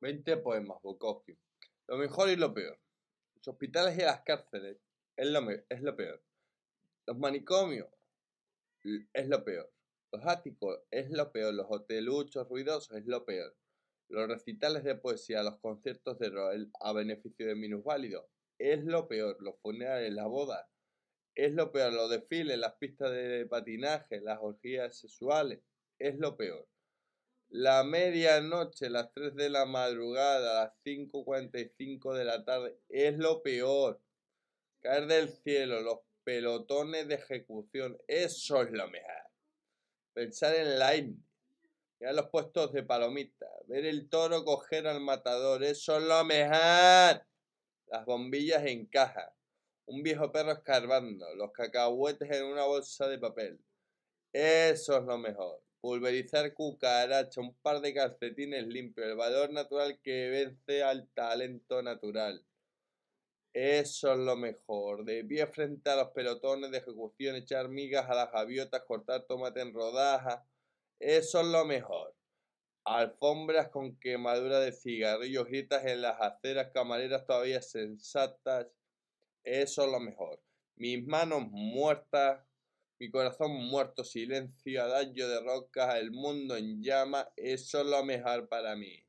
20 poemas, Bukowski. Lo mejor y lo peor. Los hospitales y las cárceles es lo, es lo peor. Los manicomios es lo peor. Los áticos es lo peor. Los hoteluchos ruidosos es lo peor. Los recitales de poesía, los conciertos de rock a beneficio de minusválidos es lo peor. Los funerales, la boda es lo peor. Los desfiles, las pistas de patinaje, las orgías sexuales es lo peor. La medianoche, las 3 de la madrugada, las 5.45 de la tarde, es lo peor. Caer del cielo, los pelotones de ejecución, eso es lo mejor. Pensar en la India, a los puestos de palomita, ver el toro coger al matador, eso es lo mejor. Las bombillas en caja, un viejo perro escarbando, los cacahuetes en una bolsa de papel, eso es lo mejor pulverizar cucaracha, un par de calcetines limpios, el valor natural que vence al talento natural. Eso es lo mejor. De pie frente a los pelotones de ejecución, echar migas a las gaviotas, cortar tomate en rodajas. Eso es lo mejor. Alfombras con quemadura de cigarrillos, gritas en las aceras, camareras todavía sensatas. Eso es lo mejor. Mis manos muertas mi corazón muerto, silencio, adagio de roca, el mundo en llama, eso es lo mejor para mí.